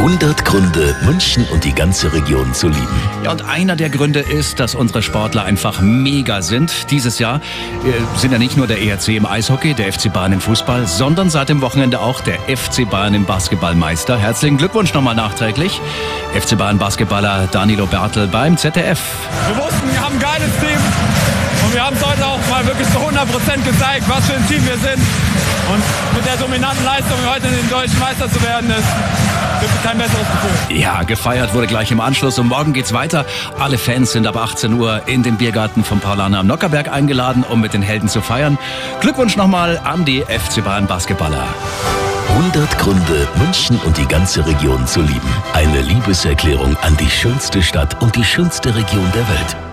100 Gründe, München und die ganze Region zu lieben. Ja, und einer der Gründe ist, dass unsere Sportler einfach mega sind. Dieses Jahr äh, sind ja nicht nur der ERC im Eishockey, der FC Bayern im Fußball, sondern seit dem Wochenende auch der FC Bayern im Basketballmeister. Herzlichen Glückwunsch nochmal nachträglich. FC Bayern Basketballer Danilo Bertel beim ZDF. Wir wussten, wir haben ein geiles Team und wir haben es heute auch mal wirklich zu 100 Prozent gezeigt, was für ein Team wir sind. Und mit der dominanten Leistung heute den deutschen Meister zu werden, ist kein besseres Gefühl. Ja, gefeiert wurde gleich im Anschluss und morgen geht's weiter. Alle Fans sind ab 18 Uhr in den Biergarten von Paulaner am Nockerberg eingeladen, um mit den Helden zu feiern. Glückwunsch nochmal an die FC Bayern Basketballer. 100 Gründe, München und die ganze Region zu lieben. Eine Liebeserklärung an die schönste Stadt und die schönste Region der Welt.